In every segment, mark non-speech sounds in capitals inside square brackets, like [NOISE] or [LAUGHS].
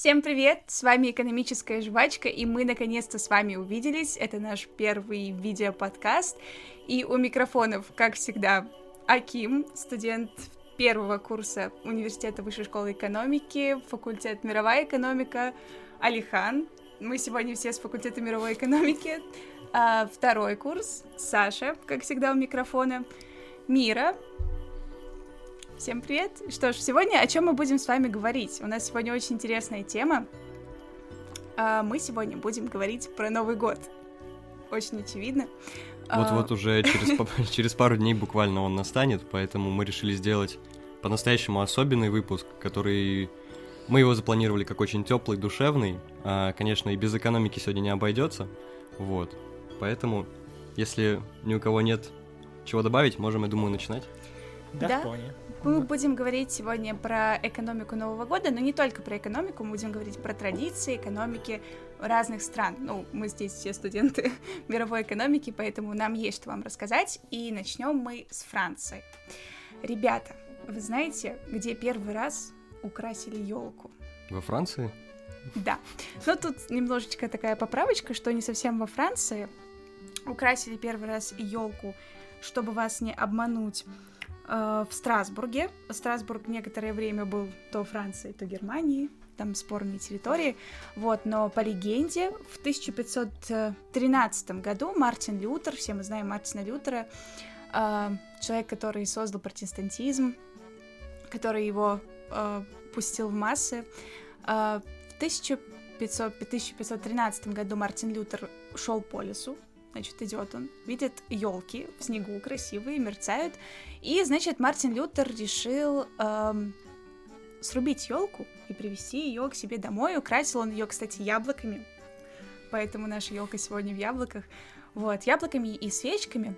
Всем привет! С вами экономическая жвачка, и мы наконец-то с вами увиделись. Это наш первый видеоподкаст. И у микрофонов, как всегда, Аким, студент первого курса Университета Высшей школы экономики, факультет мировая экономика, Алихан. Мы сегодня все с факультета мировой экономики. А, второй курс, Саша, как всегда, у микрофона. Мира, Всем привет! Что ж, сегодня о чем мы будем с вами говорить? У нас сегодня очень интересная тема. А, мы сегодня будем говорить про Новый год. Очень очевидно. Вот-вот а, уже [LAUGHS] через, [LAUGHS] через пару дней буквально он настанет, поэтому мы решили сделать по-настоящему особенный выпуск, который мы его запланировали как очень теплый, душевный. А, конечно, и без экономики сегодня не обойдется. Вот. Поэтому, если ни у кого нет чего добавить, можем, я думаю, начинать. Да, да? вполне. Мы будем говорить сегодня про экономику Нового года, но не только про экономику, мы будем говорить про традиции, экономики разных стран. Ну, мы здесь все студенты [LAUGHS] мировой экономики, поэтому нам есть что вам рассказать. И начнем мы с Франции. Ребята, вы знаете, где первый раз украсили елку? Во Франции? Да. Но тут немножечко такая поправочка, что не совсем во Франции. Украсили первый раз елку, чтобы вас не обмануть Э, в Страсбурге. Страсбург некоторое время был то Францией, то Германией, там спорные территории, вот, но по легенде в 1513 году Мартин Лютер, все мы знаем Мартина Лютера, э, человек, который создал протестантизм, который его э, пустил в массы, в 1500, 1513 году Мартин Лютер шел по лесу, Значит, идет он, видит елки в снегу красивые, мерцают. И, значит, Мартин Лютер решил эм, срубить елку и привезти ее к себе домой. Украсил он ее, кстати, яблоками. Поэтому наша елка сегодня в яблоках. Вот, яблоками и свечками.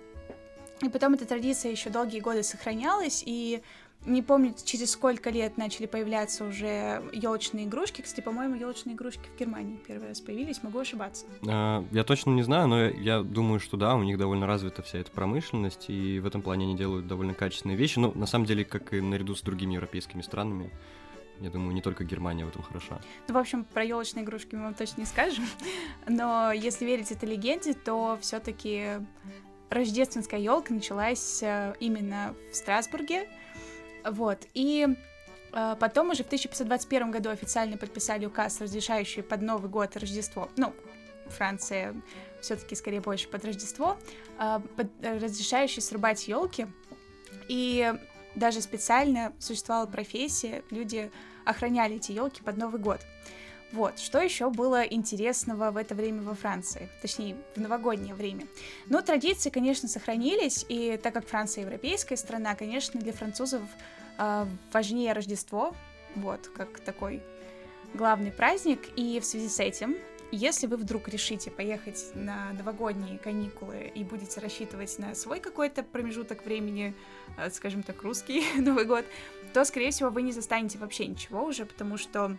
И потом эта традиция еще долгие годы сохранялась, и не помню, через сколько лет начали появляться уже елочные игрушки. Кстати, по-моему, елочные игрушки в Германии первый раз появились. Могу ошибаться. А, я точно не знаю, но я думаю, что да, у них довольно развита вся эта промышленность, и в этом плане они делают довольно качественные вещи. Ну, на самом деле, как и наряду с другими европейскими странами. Я думаю, не только Германия в этом хороша. Ну, в общем, про елочные игрушки мы вам точно не скажем. [LAUGHS] Но если верить этой легенде, то все-таки рождественская елка началась э, именно в Страсбурге вот, и э, потом уже в 1521 году официально подписали указ, разрешающий под Новый год и Рождество, ну, Франция все-таки скорее больше под Рождество, э, под, разрешающий срубать елки. И даже специально существовала профессия, люди охраняли эти елки под Новый год. Вот, что еще было интересного в это время во Франции, точнее, в новогоднее время? Ну, традиции, конечно, сохранились, и так как Франция европейская страна, конечно, для французов э, важнее Рождество, вот, как такой главный праздник, и в связи с этим, если вы вдруг решите поехать на новогодние каникулы и будете рассчитывать на свой какой-то промежуток времени, э, скажем так, русский [LAUGHS] Новый год, то, скорее всего, вы не застанете вообще ничего уже, потому что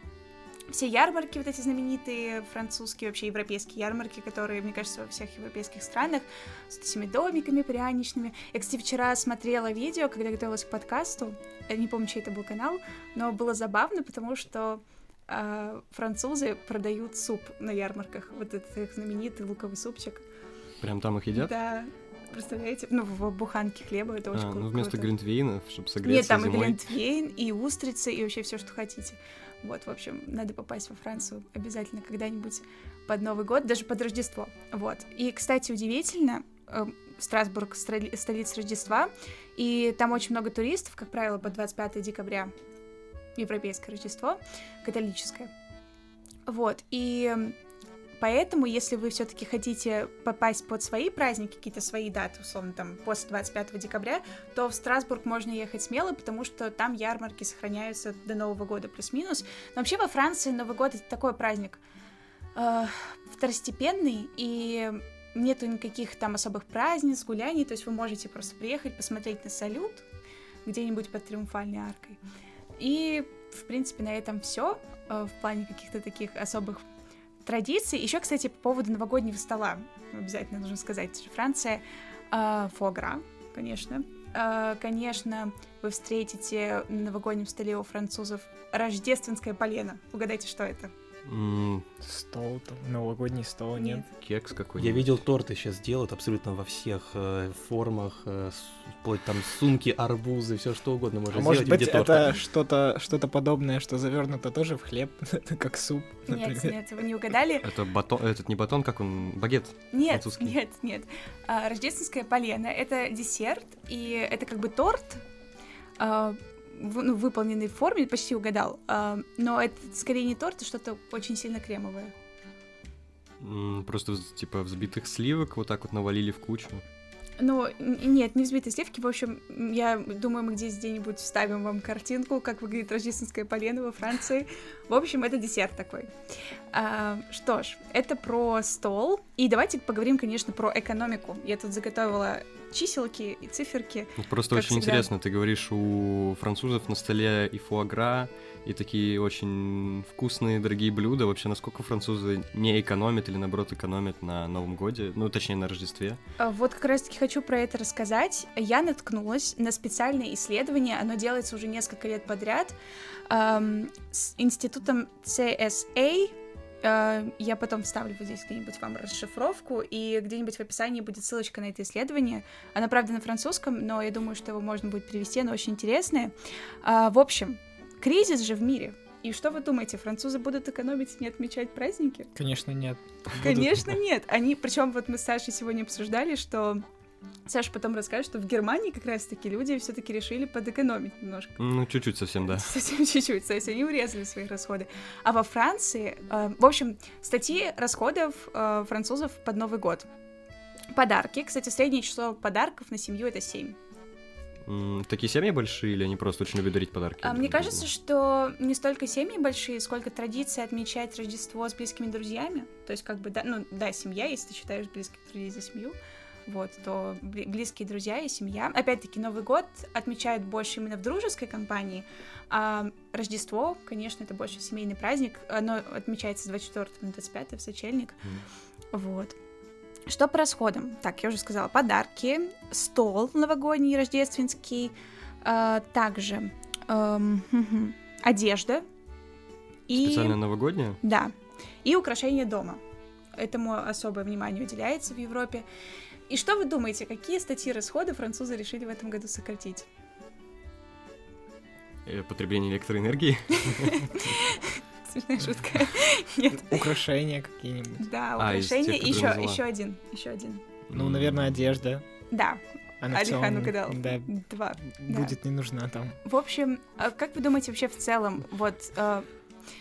все ярмарки, вот эти знаменитые французские, вообще европейские ярмарки, которые, мне кажется, во всех европейских странах, с этими домиками пряничными. Я, кстати, вчера смотрела видео, когда готовилась к подкасту, я не помню, чей это был канал, но было забавно, потому что э, французы продают суп на ярмарках, вот этот их знаменитый луковый супчик. Прям там их едят? Да, представляете? Ну, в буханке хлеба, это очень а, круто. ну вместо глинтвейна, чтобы согреться Нет, там зимой. и глинтвейн, и устрицы, и вообще все, что хотите. Вот, в общем, надо попасть во Францию обязательно когда-нибудь под Новый год, даже под Рождество. Вот. И, кстати, удивительно, э, Страсбург — столица Рождества, и там очень много туристов, как правило, по 25 декабря европейское Рождество, католическое. Вот, и Поэтому, если вы все-таки хотите попасть под свои праздники, какие-то свои даты, условно, там, после 25 декабря, то в Страсбург можно ехать смело, потому что там ярмарки сохраняются до Нового года плюс-минус. Но вообще во Франции Новый год — это такой праздник э, второстепенный, и нету никаких там особых праздниц, гуляний, то есть вы можете просто приехать, посмотреть на салют где-нибудь под Триумфальной аркой. И, в принципе, на этом все э, в плане каких-то таких особых традиции. Еще, кстати, по поводу новогоднего стола обязательно нужно сказать. Франция э, фогра, конечно, э, конечно, вы встретите на новогоднем столе у французов рождественское полено. Угадайте, что это? М, Стол, там, новогодний стол, нет? Кекс какой-нибудь. Я видел торты сейчас делают абсолютно во всех э, формах, э, вплоть там сумки, арбузы, все что угодно можно А сделать. может быть, это что-то что подобное, что завернуто тоже в хлеб, [LAUGHS] как суп, Нет, например. нет, вы не угадали. Это батон, этот не батон, как он, багет. Нет, Французский. нет, нет. А, рождественское полено — это десерт, и это как бы торт, а, в- ну, выполненный в форме, почти угадал. А, но это скорее не торт, а что-то очень сильно кремовое. Просто типа взбитых сливок вот так вот навалили в кучу. Ну, нет, не взбитые сливки. В общем, я думаю, мы здесь где-нибудь вставим вам картинку, как выглядит рождественское полено во Франции. В общем, это десерт такой. А, что ж, это про стол. И давайте поговорим, конечно, про экономику. Я тут заготовила чиселки и циферки. Вот просто очень всегда. интересно, ты говоришь, у французов на столе и фуагра, и такие очень вкусные, дорогие блюда. Вообще, насколько французы не экономят или, наоборот, экономят на Новом Годе, ну, точнее, на Рождестве? А, Вот как раз-таки хочу про это рассказать. Я наткнулась на специальное исследование, оно делается уже несколько лет подряд, ам, с институтом CSA. Э, Я потом вставлю вот здесь где-нибудь вам расшифровку, и где-нибудь в описании будет ссылочка на это исследование. Оно, правда, на французском, но я думаю, что его можно будет перевести, оно очень интересное. А, В общем, кризис же в мире. И что вы думаете, французы будут экономить и не отмечать праздники? Конечно, нет. [LAUGHS] Будут- Конечно, нет. Они, причем вот мы с Сашей сегодня обсуждали, что Саша потом расскажет, что в Германии как раз-таки люди все-таки решили подэкономить немножко. Ну, чуть-чуть совсем, да. [LAUGHS] Совсем чуть-чуть, то есть они урезали свои расходы. А во Франции, э, в общем, статьи расходов э, французов под Новый год. Подарки. Кстати, среднее число подарков на семью это 7. Такие семьи большие или они просто очень любят дарить подарки? А мне кажется, что не столько семьи большие, сколько традиция отмечать Рождество с близкими друзьями. То есть, как бы, да, ну, да, семья, если ты считаешь близких друзей за семью, вот, то бли- близкие друзья и семья. Опять-таки, Новый год отмечают больше именно в дружеской компании, а Рождество, конечно, это больше семейный праздник. Оно отмечается с 24 на 25 в сочельник. Вот. Что по расходам? Так, я уже сказала, подарки, стол новогодний, рождественский, а, также мгм, [LAUGHS] одежда и... Специально новогодняя? Да, и украшения дома. Этому особое внимание уделяется в Европе. И что вы думаете, какие статьи расходов французы решили в этом году сократить? Э, Потребление электроэнергии? [LAUGHS] Смешная шутка. [LAUGHS] Нет. Украшения какие-нибудь. Да, А, украшения. И еще, еще один, еще один. Ну, наверное, одежда. Да, Она целом, угадал. Да, два. будет не нужна там. В общем, а как вы думаете вообще в целом, вот, э,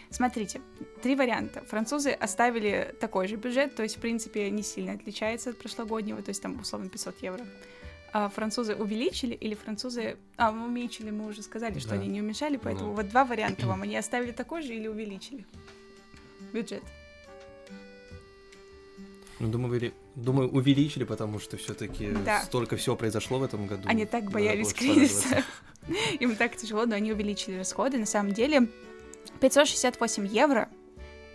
смотрите, три варианта. Французы оставили такой же бюджет, то есть, в принципе, не сильно отличается от прошлогоднего, то есть там, условно, 500 евро. А французы увеличили или французы... А, уменьшили, мы уже сказали, что Да. они не уменьшали, поэтому Да. вот два варианта [CLEARS THROAT] вам. Они оставили такой же или увеличили бюджет? Ну, думаю, думаю, увеличили, потому что все-таки Да. столько всего произошло в этом году. Они так боялись кризиса. [LAUGHS] Им так тяжело, но они увеличили расходы. На самом деле 568 евро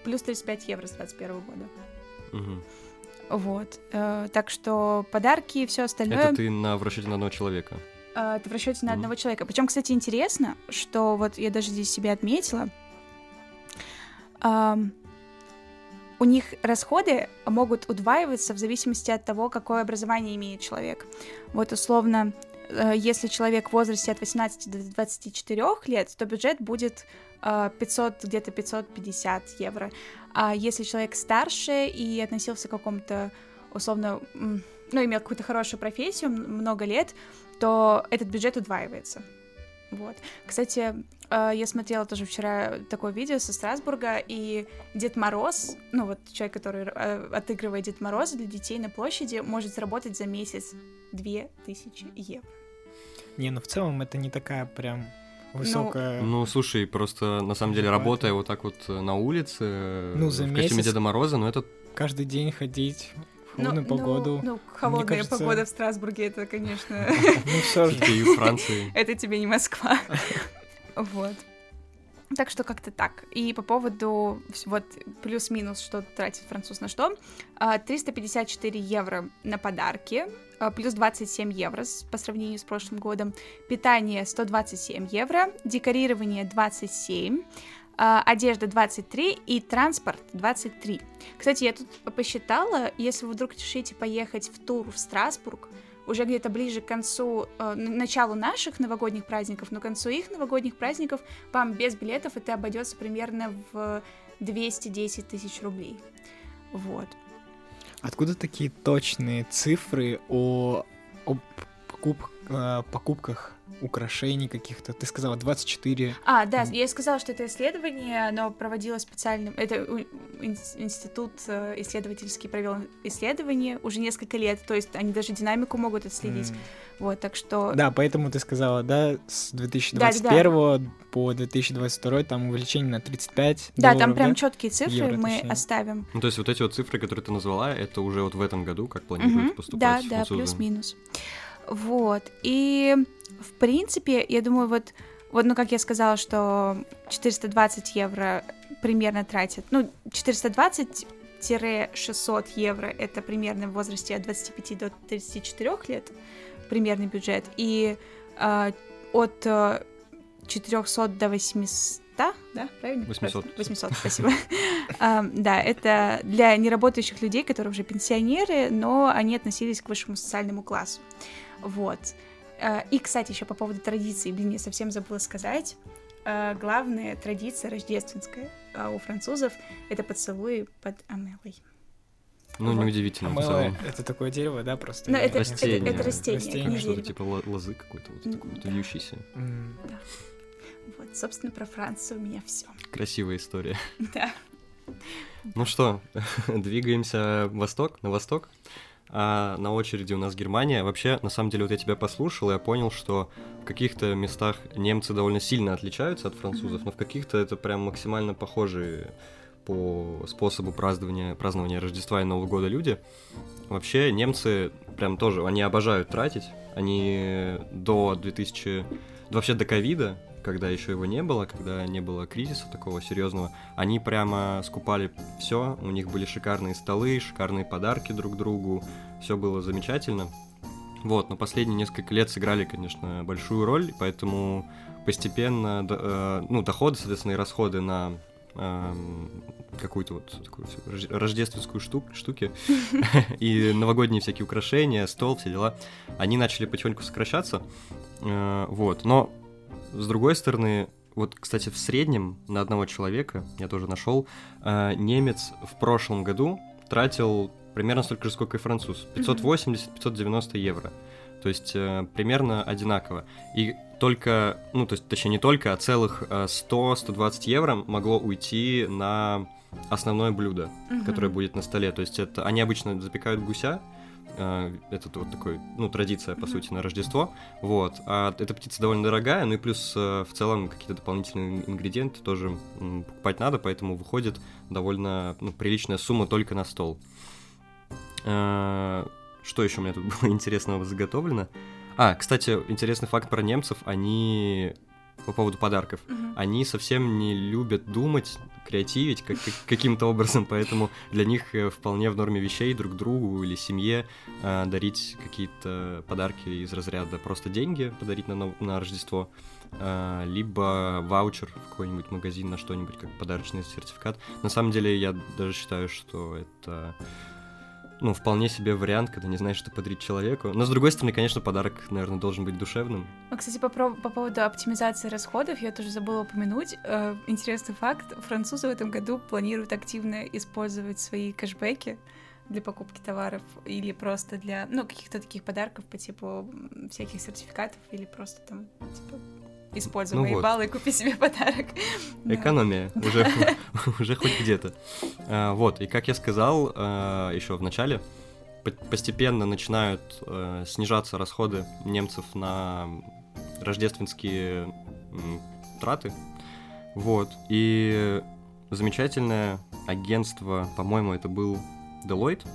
плюс 35 евро с 21 года. Мгм. Вот. Э, так что подарки и все остальное Это ты на в расчете на одного человека. э, это в расчете на Мгм. одного человека. Причем, кстати, интересно, что вот я даже здесь себя отметила. у них расходы могут удваиваться в зависимости от того, какое образование имеет человек. Вот условно, э, если человек в возрасте от 18 до 24 лет, то бюджет будет 500, где-то 550 евро. А если человек старше и относился к какому-то, условно, ну, имел какую-то хорошую профессию много лет, то этот бюджет удваивается. Вот. Кстати, э, я смотрела тоже вчера такое видео со Страсбурга, и Дед Мороз, ну вот человек, который э, отыгрывает Дед Мороза для детей на площади, может заработать за месяц 2000 евро. Не, ну в целом это не такая прям высокая... Ну, слушай, просто на самом деле работая вот так вот э, на улице, э, Ну, за в костюме месяц- Деда Мороза, ну это Каждый день ходить в Ну, холодную ну, погоду. Ну, холодная кажется- погода в Страсбурге, это, конечно, [LAUGHS] Ну все же. юг Франции. [LAUGHS] это тебе не Москва. [LAUGHS] Вот. Так что как-то так. И по поводу вот плюс-минус, что тратит француз на что, а, 354 евро на подарки, а, плюс 27 евро по сравнению с прошлым годом, питание 127 евро, декорирование 27, а, одежда 23 и транспорт 23. Кстати, я тут посчитала, если вы вдруг решите поехать в тур в Страсбург, уже где-то ближе к концу, э, началу наших новогодних праздников, но к концу их новогодних праздников вам без билетов это обойдется примерно в 210 тысяч рублей. Вот. Откуда такие точные цифры о, о покуп- э, покупках украшений каких-то? Ты сказала 24. А, да, я сказала, что это исследование, оно проводилось специальным... Это институт э, исследовательский провел исследование уже несколько лет, то есть они даже динамику могут отследить. М. Вот, так что... Да, поэтому ты сказала, да, с 2021 по 2022 там увеличение на 35 Да, долларов, там прям да? четкие цифры Евро, мы точнее. оставим. Ну, то есть вот эти вот цифры, которые ты назвала, это уже вот в этом году, как планируют. Да, поступать да, французы? плюс-минус. Вот. И, в принципе, я думаю, вот, вот, ну, как я сказала, что 420 евро примерно тратят, ну, 420-600 евро это примерно в возрасте от 25 до 34 лет примерный бюджет, и э, от э, 400 до 800, да, правильно? 800. 800, спасибо. Ам, [LAUGHS] Да, это для неработающих людей, которые уже пенсионеры, но они относились к высшему социальному классу. Вот. Э, И, кстати, еще по поводу традиций, блин, я совсем забыла сказать. Э, Главная традиция рождественская э, у французов — это поцелуи под амелой. Ну, Вот. неудивительно, целом. это такое дерево, да, просто? Ну, это, Растение. это, это растение, Растение. это Что-то типа ло- лозы какой-то, вот такой вот Да. вьющийся. М. Вот, собственно, про Францию у меня все. Красивая история. [LAUGHS] Да. Ну что, [LAUGHS] двигаемся в восток, на восток. А на очереди у нас Германия. Вообще, на самом деле, вот я тебя послушал, и я понял, что в каких-то местах немцы довольно сильно отличаются от французов, но в каких-то это прям максимально похожие по способу празднования, празднования Рождества и Нового года люди. Вообще, немцы прям тоже, они обожают тратить. Они до 2000... Вообще до ковида, когда еще его не было, когда не было кризиса такого серьезного, они прямо скупали все, у них были шикарные столы, шикарные подарки друг другу, все было замечательно. Вот, но последние несколько лет сыграли, конечно, большую роль, поэтому постепенно, э, ну, доходы, соответственно, и расходы на эм, какую-то вот такую рождественскую штук, штуки [LAUGHS] и новогодние всякие украшения, стол, все дела, они начали потихоньку сокращаться, Э, вот, но с другой стороны, вот, кстати, в среднем на одного человека, я тоже нашел, э, немец в прошлом году тратил примерно столько же, сколько и француз. 580-590 евро. То есть э, примерно одинаково. И только, ну, то есть, точнее, не только, а целых э, 100-120 евро могло уйти на основное блюдо, которое будет на столе. То есть это они обычно запекают гуся, э, это вот такой, ну, традиция, по сути, на Рождество. Вот. А эта птица довольно дорогая, ну и плюс э, в целом какие-то дополнительные ингредиенты тоже покупать надо, поэтому выходит довольно ну, приличная сумма только на стол. Э, Что еще у меня тут [LAUGHS] было интересного заготовлено? А, кстати, интересный факт про немцев, они по поводу подарков. Мгм. Они совсем не любят думать, креативить как- как- каким-то образом, поэтому для них э, вполне в норме вещей друг другу или семье э, дарить какие-то подарки из разряда просто деньги подарить на, на Рождество, э, либо ваучер в какой-нибудь магазин на что-нибудь, как подарочный сертификат. На самом деле, я даже считаю, что это ну, вполне себе вариант, когда не знаешь, что подарить человеку. Но, с другой стороны, конечно, подарок, наверное, должен быть душевным. А, Кстати, по, по поводу оптимизации расходов, я тоже забыла упомянуть. э, интересный факт. Французы в этом году планируют активно использовать свои кэшбэки для покупки товаров или просто для, ну, каких-то таких подарков по типу всяких сертификатов или просто там, типа, используй Ну мои вот. баллы и купи себе подарок. [LAUGHS] Да. Экономия уже, [LAUGHS] уже хоть где-то. А, Вот, и как я сказал еще в начале, по- постепенно начинают э, снижаться расходы немцев на рождественские м, траты. Вот, и замечательное агентство, по-моему, это был Deloitte,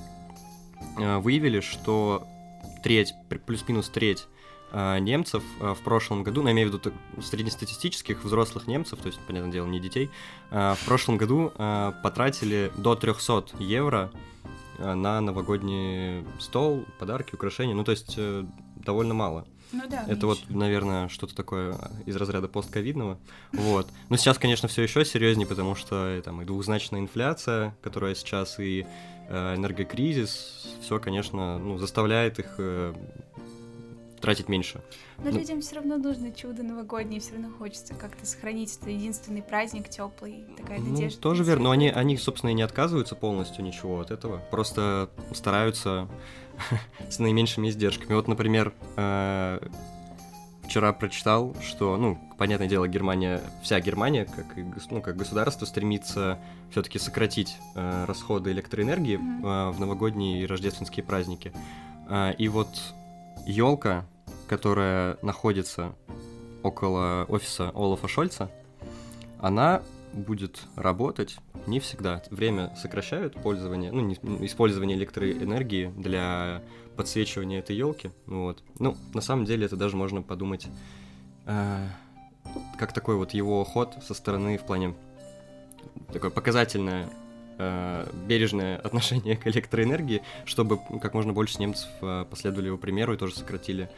э, выявили, что треть, плюс-минус треть а, немцев а, в прошлом году, ну, я имею в виду среднестатистических взрослых немцев, то есть, понятное дело, не детей, а, в прошлом году а, потратили до 300 евро а, на новогодний стол, подарки, украшения, ну, то есть, э, довольно мало. Ну да. Это вот, наверное, что-то такое из разряда постковидного. Вот. Но сейчас, конечно, все еще серьезнее, потому что э, там и двухзначная инфляция, которая сейчас, и э, энергокризис, все, конечно, ну, заставляет их тратить меньше. Но ну- людям все равно нужно чудо новогоднее, все равно хочется как-то сохранить это единственный праздник теплый, такая Ну, надежда. тоже верно, но они, они, собственно, и не отказываются полностью ничего от этого, просто стараются [LAUGHS] с наименьшими издержками. Вот, например, э, вчера прочитал, что, ну, понятное дело, Германия, вся Германия, как, ну, как государство, стремится все-таки сократить э, расходы электроэнергии Мгм. э, в новогодние и рождественские праздники. Э, и вот елка, которая находится около офиса Олафа Шольца, она будет работать не всегда. Время сокращают пользование, ну, не- использование электроэнергии для подсвечивания этой елки. Вот. Ну, на самом деле, это даже можно подумать э, как такой вот его ход со стороны в плане такое показательное э, бережное [LAUGHS] отношение к электроэнергии, чтобы как можно больше немцев э, последовали его примеру и тоже сократили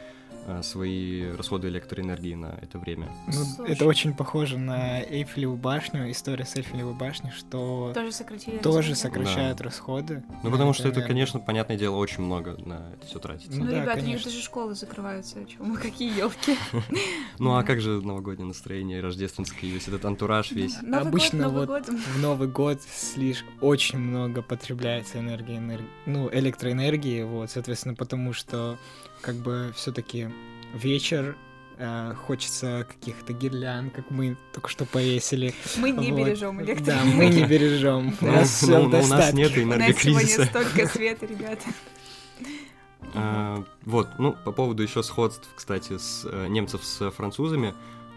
свои расходы электроэнергии на это время. Ну, Слушай. это очень похоже на Эйфелеву башню, история с Эйфелевой башней, что Тоже сократили. тоже сокращают расходы. Ну, потому что это, конечно, понятное дело, очень много на это все тратится. Ну, Ну да, ребят, у них конечно. даже школы закрываются. О чем? Какие елки? [LAUGHS] Ну, а Да. как же новогоднее настроение, рождественское, весь этот антураж весь? Обычно вот. В Новый год слишком очень много потребляется энергии, энерг- ну, электроэнергии, вот, соответственно, потому что как бы все-таки вечер, э, хочется каких-то гирлянд, как мы только что повесили. Мы не Вот. бережем Да, электроэнергию. мы не [LAUGHS] бережем. У нас все ну, у нас нет У нас сегодня энергокризиса. столько света, ребята. А, Вот, ну, по поводу еще сходств, кстати, с э, немцев с французами,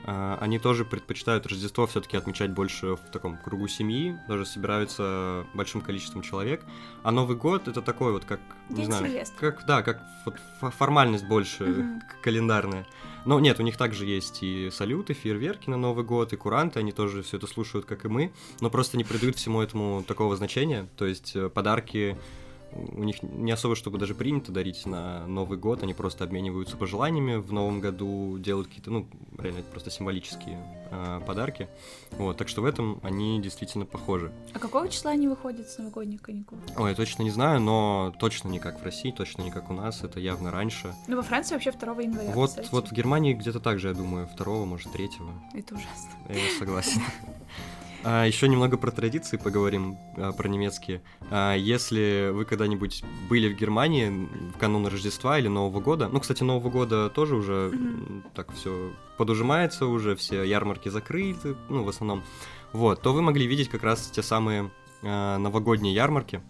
они тоже предпочитают Рождество все-таки отмечать больше в таком кругу семьи, даже собираются большим количеством человек. А Новый год это такой вот, как, не День знаю, Сильвестра. как, да, как вот фо- формальность больше к- календарная. Но нет, у них также есть и салюты, фейерверки на Новый год, и куранты, они тоже все это слушают, как и мы, но просто не придают всему этому такого значения. То есть э, подарки у них не особо, чтобы даже принято дарить на Новый год, они просто обмениваются пожеланиями в Новом году, делают какие-то, ну, реально это просто символические э, подарки. Вот, так что в этом они действительно похожи. А какого числа они выходят с новогодних каникул? Ой, я точно не знаю, но точно не как в России, точно не как у нас, это явно раньше. Ну, во Франции вообще 2 января, Вот, кстати. вот в Германии где-то так же, я думаю, второго, может, третьего. Это ужасно. Я согласен. [LAUGHS] А, еще немного про традиции поговорим, а, про немецкие. А, если вы когда-нибудь были в Германии в канун Рождества или Нового года, ну, кстати, Нового года тоже уже м, так все подужимается уже, все ярмарки закрыты, ну, в основном. Вот, то вы могли видеть как раз те самые а, новогодние ярмарки.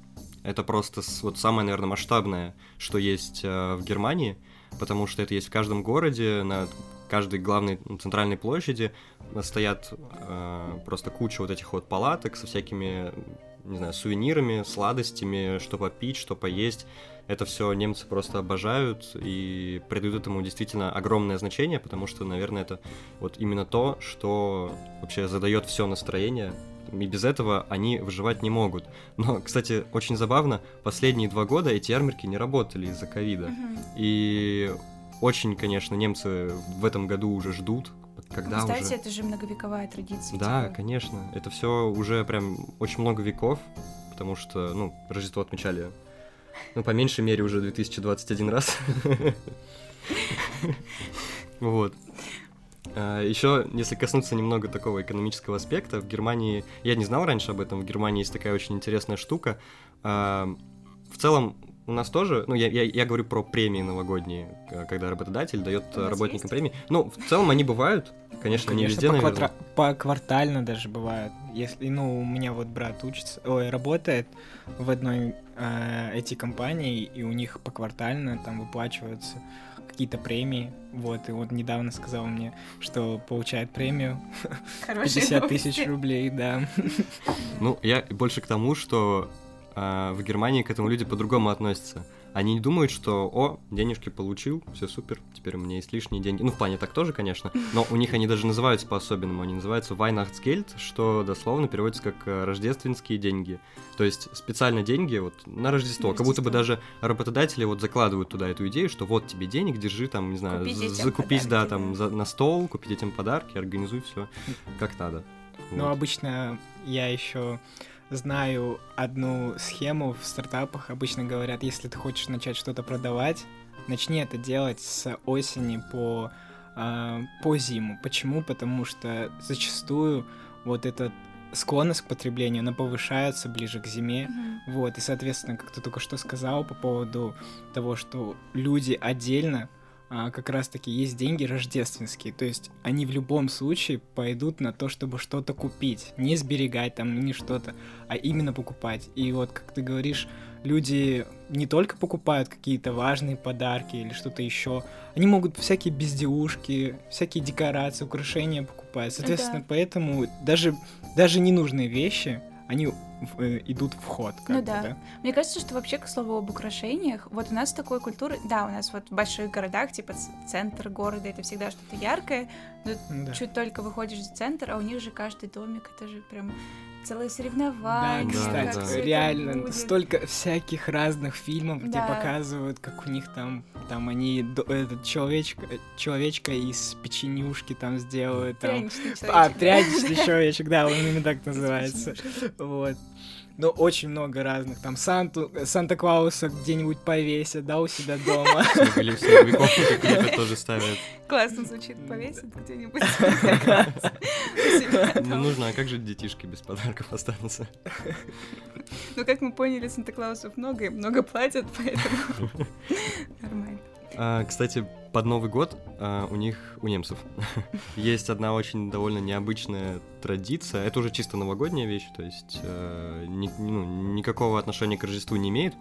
Это просто вот самое, наверное, масштабное, что есть а, в Германии, потому что это есть в каждом городе, на каждой главной ну, центральной площади стоят э, просто куча вот этих вот палаток со всякими, не знаю, сувенирами, сладостями, что попить, что поесть. Это все немцы просто обожают и придают этому действительно огромное значение, потому что, наверное, это вот именно то, что вообще задает все настроение. И без этого они выживать не могут. Но, кстати, очень забавно, последние два года эти ярмарки не работали из-за ковида. Мгм. И очень, конечно, немцы в этом году уже ждут, когда Представляете, уже... это же многовековая традиция. Да, типа. конечно. Это все уже прям очень много веков, потому что, ну, Рождество отмечали, ну, по меньшей мере, уже 2021 раз. [LAUGHS] Вот. Еще, если коснуться немного такого экономического аспекта, в Германии, я не знал раньше об этом, в Германии есть такая очень интересная штука. А, В целом, у нас тоже, ну, я, я, я говорю про премии новогодние, к- когда работодатель дает работникам есть? премии. Ну, в целом они бывают, конечно, не Конечно, везде, по, наверное. квадра- по квартально даже бывает. Если, ну, у меня вот брат учится, ой, работает в одной э, эти компании, и у них поквартально там выплачиваются какие-то премии. Вот, и вот недавно сказал мне, что получает премию [LAUGHS] Хорошие 50 тысяч рублей, да. [LAUGHS] Ну, я больше к тому, что а, в Германии к этому люди по-другому относятся. они не думают, что, о, денежки получил, все супер, теперь у меня есть лишние деньги. Ну, в плане так тоже, конечно, но у них они даже называются по-особенному, они называются Weihnachtsgeld, что дословно переводится как э, рождественские деньги. То есть специально деньги вот на Рождество, как будто бы даже работодатели вот закладывают туда эту идею, что вот тебе денег, держи там, не знаю, закупись, да, подарки, там да. за- на стол, купи детям подарки, организуй все как надо. Ну, Вот. обычно я еще знаю одну схему в стартапах. Обычно говорят, если ты хочешь начать что-то продавать, начни это делать с осени по, а, по зиму. Почему? Потому что зачастую вот эта склонность к потреблению, она повышается ближе к зиме. Мгм. Вот, и, соответственно, как ты только что сказал по поводу того, что люди отдельно как раз-таки есть деньги рождественские, то есть они в любом случае пойдут на то, чтобы что-то купить, не сберегать там, не что-то, а именно покупать. И вот, как ты говоришь, люди не только покупают какие-то важные подарки или что-то еще, они могут всякие безделушки, всякие декорации, украшения покупать. Соответственно, Да. поэтому даже, даже ненужные вещи, они в- э, идут в ход. Ну бы, да. Мне кажется, что вообще, к слову об украшениях, вот у нас такой культуры, да, у нас вот в больших городах, типа центр города, это всегда что-то яркое, но Да. чуть только выходишь за центр, а у них же каждый домик, это же прям целое Да, соревнование. Да, кстати, да. реально будет. столько всяких разных фильмов, где Да. показывают, как у них там, там они этот человечка, человечка из печенюшки там сделают, там. Пряничный А, человечек. пряничный [LAUGHS] человечек, да, он именно так называется. Вот. Ну, очень много разных. Там Санту, Санта-Клауса где-нибудь повесят, да, у себя дома. [LAUGHS] Снеговиков клипе тоже ставят. Классно звучит, повесит где-нибудь. [LAUGHS] у себя Ну, нужно, а как же детишки без подарков останутся? Ну, как мы поняли, Санта-Клаусов много и много платят, поэтому [LAUGHS] нормально. А, Кстати, под Новый год а, у них, у немцев, [LAUGHS] есть одна очень довольно необычная традиция. Это уже чисто новогодняя вещь, то есть э, ни- ну, никакого отношения к Рождеству не имеет.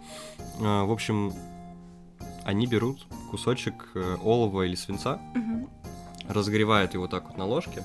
А, В общем, они берут кусочек э, олова или свинца, разогревают его так вот на ложке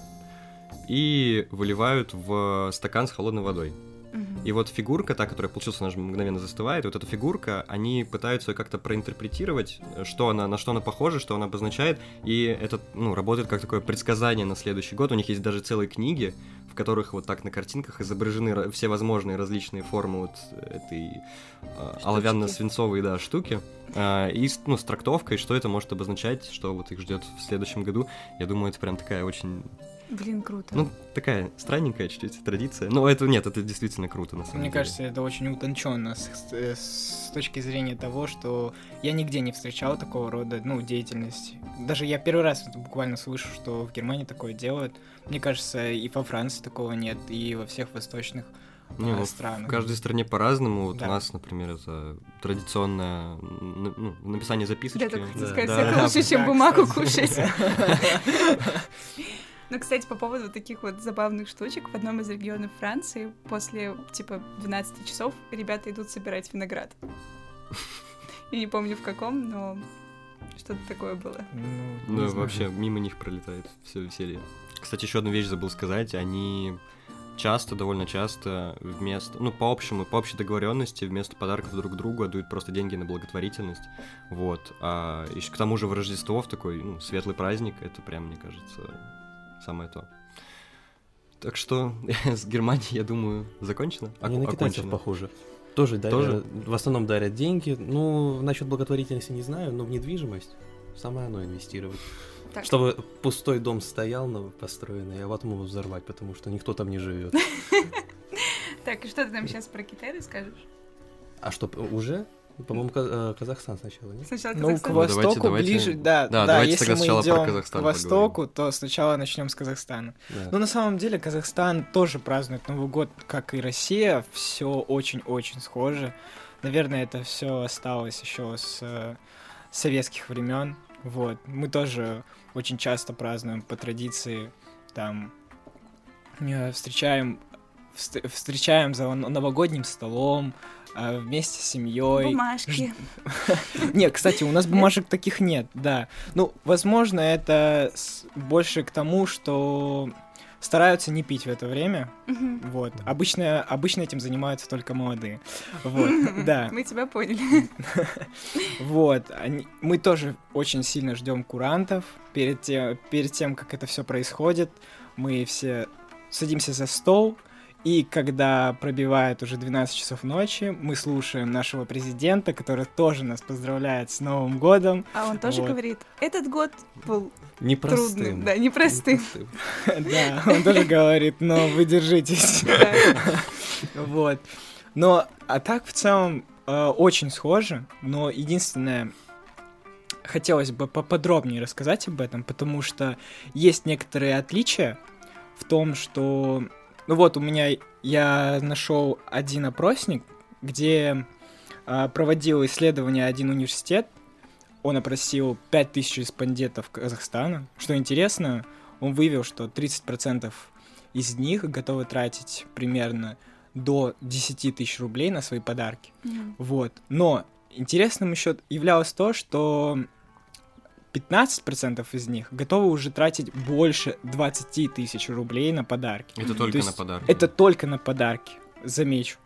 и выливают в стакан с холодной водой. Мгм. И вот фигурка, та, которая получилась, она же мгновенно застывает. И вот эта фигурка, они пытаются как-то проинтерпретировать, э, что она, на что она похожа, что она обозначает. И это, ну, работает как такое предсказание на следующий год. У них есть даже целые книги, в которых вот так на картинках изображены ра- все возможные различные формы вот этой э, оловянно-свинцовой, да, штуки. А, и ну, с трактовкой, что это может обозначать, что вот их ждет в следующем году. Я думаю, это прям такая очень, Блин, круто. ну, такая странненькая чуть-чуть традиция. Но это нет, это действительно круто, на самом Мне деле. кажется, это очень утонченно с, с- с точки зрения того, что я нигде не встречал такого рода ну, деятельности. Даже я первый раз буквально слышу, что в Германии такое делают. Мне кажется, и во Франции такого нет, и во всех восточных Не, а, ну, странах. В каждой стране по-разному. Вот Да. у нас, например, это традиционное ну, написание записочки. Да, только хотела Да. сказать, Да. лучше, чем Да, бумагу кстати. кушать. [LAUGHS] Ну, кстати, по поводу таких вот забавных штучек, в одном из регионов Франции после, типа, 12 часов ребята идут собирать виноград. Я не помню в каком, но что-то такое было. Ну, Ну, вообще, мимо них пролетает все веселье. Кстати, еще одну вещь забыл сказать. Они часто, довольно часто вместо, ну, по общему, по общей договоренности, вместо подарков друг другу отдают просто деньги на благотворительность. Вот. А еще к тому же в Рождество, в такой, ну, светлый праздник, это прям, мне кажется, самое то. Так что [LAUGHS] с Германией, я думаю, закончено. Они на Оку- китайцев окончено. похожи. Тоже дарят, Тоже? в основном дарят деньги. Ну, насчет благотворительности не знаю, но в недвижимость самое оно инвестировать. Так, Чтобы пустой дом стоял построенный, а потом его взорвать, потому что никто там не живет. [LAUGHS] так, и что ты нам сейчас про Китай расскажешь? А что, уже? По-моему, э, Казахстан сначала, нет? Сначала Ну, к Казахстан. Ну, давайте- востоку давайте- ближе, да, Да, да, давайте если тогда мы сначала про идем Казахстан к востоку, то сначала начнем с Казахстана. Да. Ну, на самом деле, Казахстан тоже празднует Новый год, как и Россия. Все очень-очень схоже. Наверное, это все осталось еще с э, советских времен. Вот. Мы тоже очень часто празднуем по традиции, там, э, встречаем, вст- встречаем за новогодним столом, вместе с семьей. Бумажки. [LAUGHS] Нет, кстати, у нас бумажек таких нет, да. Ну, возможно, это больше к тому, что стараются не пить в это время. Вот. Обычно, обычно этим занимаются только молодые. Вот, да. Мы тебя поняли. [LAUGHS] Вот. Они- Мы тоже очень сильно ждем курантов. Перед тем, перед тем, как это все происходит, мы все садимся за стол, и когда пробивает уже 12 часов ночи, мы слушаем нашего президента, который тоже нас поздравляет с Новым годом. А он тоже Вот. говорит, этот год был Непростым. трудным, да, непростым. Непростым. [LAUGHS] Да, он тоже говорит, но вы держитесь. [LAUGHS] Вот. Но, а так в целом э, очень схоже, но единственное, хотелось бы поподробнее рассказать об этом, потому что есть некоторые отличия в том, что... Ну вот, у меня я нашел один опросник, где э, проводил исследование один университет, он опросил 5000 респондентов Казахстана. Что интересно, он выявил, что 30% из них готовы тратить примерно до 10 тысяч рублей на свои подарки. Мгм. Вот. Но интересным еще являлось то, что 15% из них готовы уже тратить больше 20 тысяч рублей на подарки. Это То только есть на подарки. Это только на подарки, замечу.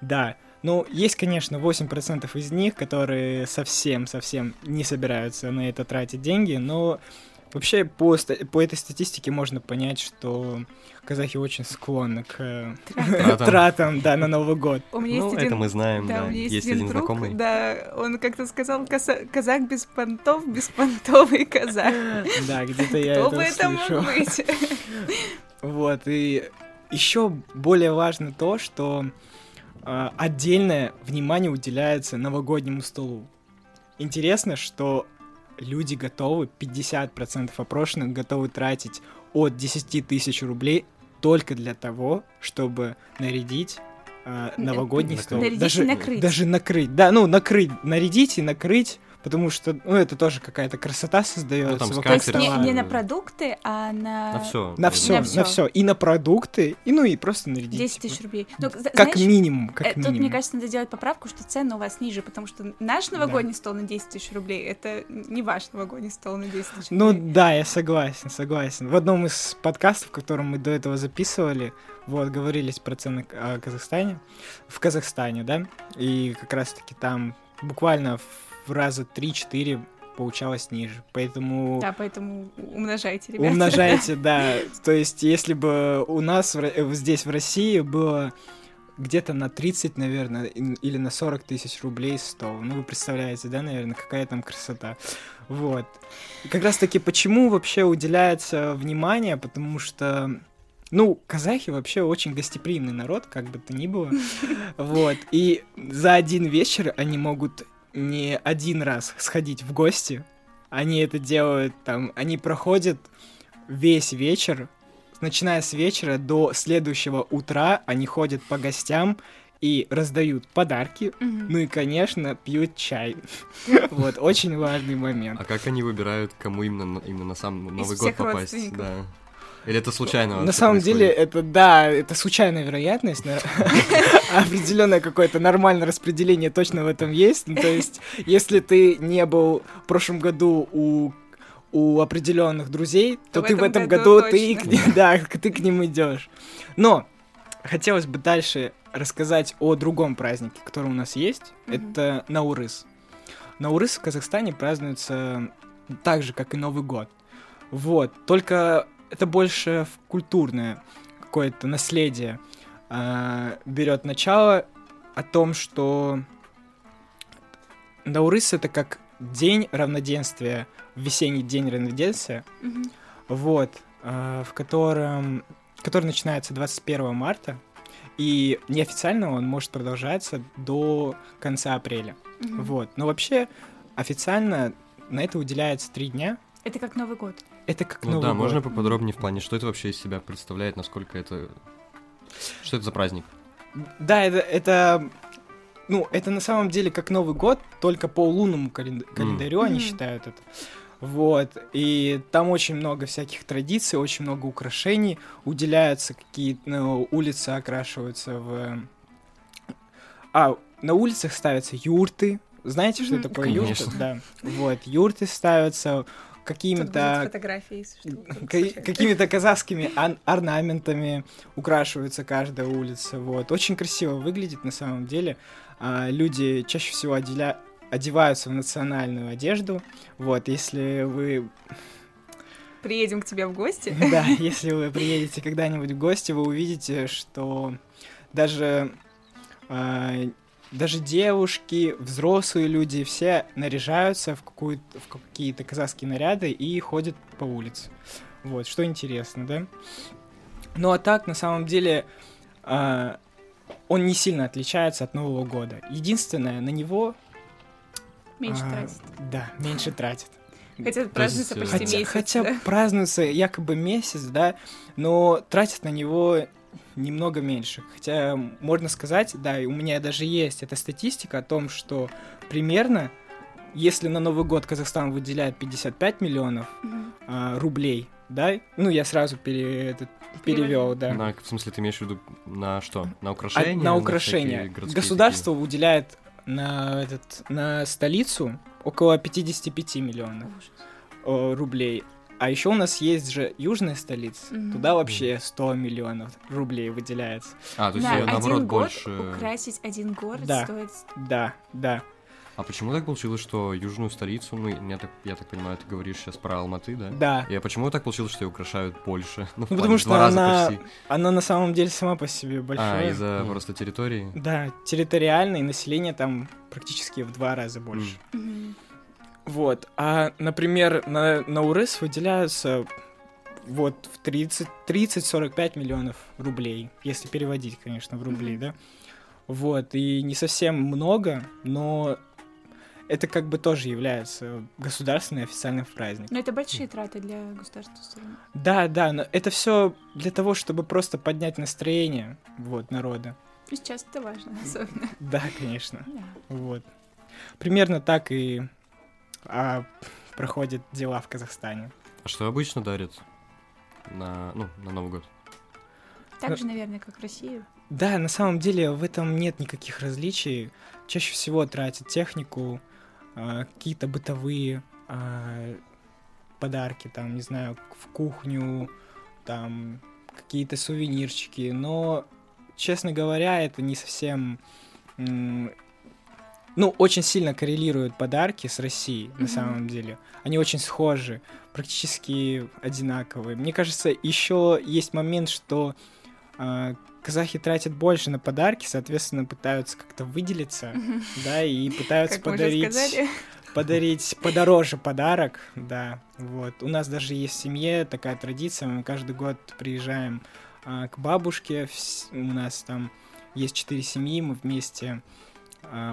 Да. Ну, есть, конечно, 8% из них, которые совсем-совсем не собираются на это тратить деньги, но вообще по, по этой статистике можно понять, что казахи очень склонны к э, Тратам. тратам, да, на Новый год. У меня Ну, есть это один... мы знаем, Да, да. у меня есть, Есть один один друг, знакомый. да, он как-то сказал, «Каза- казак без понтов, беспонтовый казак. Да, где-то я Кто это бы это мог слышал. быть? [LAUGHS] Вот, и еще более важно то, что э, отдельное внимание уделяется новогоднему столу. Интересно, что люди готовы, 50% опрошенных готовы тратить от 10 тысяч рублей только для того, чтобы нарядить э, новогодний Накрыть. стол. Нарядить даже, накрыть. даже накрыть. Да, ну, накрыть, нарядить и накрыть, потому что, ну, это тоже какая-то красота создается. Ну, там То есть не, не на продукты, а на, На все. На все, На все. И на продукты, и ну и просто нарядить. 10 тысяч типа. рублей. Ну, Как знаешь, минимум, как э, Тут, минимум. мне кажется, надо делать поправку, что цены у вас ниже, потому что наш новогодний стол на 10 тысяч рублей — это не ваш новогодний стол на 10 тысяч Ну рублей. да, я согласен, согласен. В одном из подкастов, который мы до этого записывали, вот, говорились про цены о Казахстане, в Казахстане, да, и как раз-таки там буквально в раза 3-4 получалось ниже, поэтому Да, поэтому умножайте, ребята. умножайте, [LAUGHS] да, то есть если бы у нас в э, здесь в России было где-то на 30, наверное, или на 40 тысяч рублей стол. Ну, вы представляете, да, наверное, какая там красота. Вот. И как раз-таки почему вообще уделяется внимание, потому что, ну, казахи вообще очень гостеприимный народ, как бы то ни было. [LAUGHS] Вот. И за один вечер они могут не один раз сходить в гости. Они это делают там, они проходят весь вечер, начиная с вечера до следующего утра, они ходят по гостям и раздают подарки, Мгм. ну и, конечно, пьют чай. [LAUGHS] Вот, очень важный момент. А как они выбирают, кому именно, на- именно на сам Новый год попасть? Да. Или это случайно? На самом деле, это да, это случайная вероятность. [LAUGHS] Определенное какое-то нормальное распределение точно в этом есть. Ну, то есть, если ты не был в прошлом году у у определенных друзей, то, ты в этом году ты, точно. к ним- [LAUGHS] да, ты к ним идешь. Но хотелось бы дальше рассказать о другом празднике, который у нас есть. Это Наурыз. Наурыз в Казахстане празднуется так же, как и Новый год. Вот. Только это больше культурное какое-то наследие а, берет начало о том, что Наурыз это как день равноденствия, весенний день равноденствия, Мгм. вот, а, в котором, который начинается 21 марта, и неофициально он может продолжаться до конца апреля. Мгм. Вот. Но вообще официально на это уделяется три дня. Это как Новый год. Это как Ну Новый да, год. можно поподробнее в плане, что это вообще из себя представляет, насколько это... Что это за праздник? Да, это, это, ну, это на самом деле как Новый год, только по лунному календ- календарю они Мгм. считают это. Вот, и там очень много всяких традиций, очень много украшений, уделяются какие-то, ну, улицы окрашиваются в... А, на улицах ставятся юрты, знаете, что Мгм. такое Конечно. юрты? Да, вот, юрты ставятся, какими-то какими-то казахскими орнаментами украшивается каждая улица. Вот. Очень красиво выглядит на самом деле. А, люди чаще всего отделя- одеваются в национальную одежду. Вот, если вы Приедем к тебе в гости. [LAUGHS] Да, если вы приедете когда-нибудь в гости, вы увидите, что даже, а, даже девушки, взрослые люди, все наряжаются в, какую в какие-то казахские наряды и ходят по улице. Вот, что интересно, да? Ну а так, на самом деле, а, он не сильно отличается от Нового года. Единственное, на него... Меньше а, тратить. Да, меньше тратит. Хотя празднуется э, почти Хотя, месяц. хотя да? празднуется якобы месяц, да, но тратят на него немного меньше. Хотя можно сказать, да, и у меня даже есть эта статистика о том, что примерно, если на Новый год Казахстан выделяет 55 миллионов Мгм. а, рублей, да, ну я сразу пере, этот, перевел, да. На, в смысле, ты имеешь в виду на что? На А, украшения? на украшения. городские Государство выделяет на этот на столицу около 55 миллионов. Ужас. э, рублей. А еще у нас есть же южная столица. Мгм. Туда вообще 100 миллионов рублей выделяется. А, то есть На её, наоборот, один год больше... украсить один город Да. стоит... Да, да. А почему так получилось, что южную столицу, ну, я так, я так понимаю, ты говоришь сейчас про Алматы, да? Да. И а почему так получилось, что ее украшают больше? [LAUGHS] Ну, Ну, потому в что два раза она, почти. она на самом деле сама по себе большая. А, из-за Мгм. просто территории? Да, территориально и население там практически в два раза больше. Мгм. Вот. А, например, на, на УРС выделяются вот в 30 30-45 миллионов рублей, если переводить, конечно, в рубли, Мгм. да. Вот, и не совсем много, но это как бы тоже является государственным официальным праздником. Но это большие траты для государства равно. Да, да, но это все для того, чтобы просто поднять настроение вот народа. И сейчас это важно, [LAUGHS] особенно. Да, конечно. Да. Вот. Примерно так и а, проходят дела в Казахстане. А что обычно дарят на, ну, на Новый год? Так же, наверное, как в России. Да, на самом деле в этом нет никаких различий. Чаще всего тратят технику, а, какие-то бытовые а, подарки, там, не знаю, в кухню, там, какие-то сувенирчики. Но, честно говоря, это не совсем... Ну, очень сильно коррелируют подарки с Россией, на Мгм. самом деле. Они очень схожи, практически одинаковые. Мне кажется, еще есть момент, что а, казахи тратят больше на подарки, соответственно, пытаются как-то выделиться, да, и [LAUGHS] пытаются Как подарить, подарить подороже подарок, да, вот. У нас даже есть в семье такая традиция, мы каждый год приезжаем а, к бабушке, вс- у нас там есть четыре семьи, мы вместе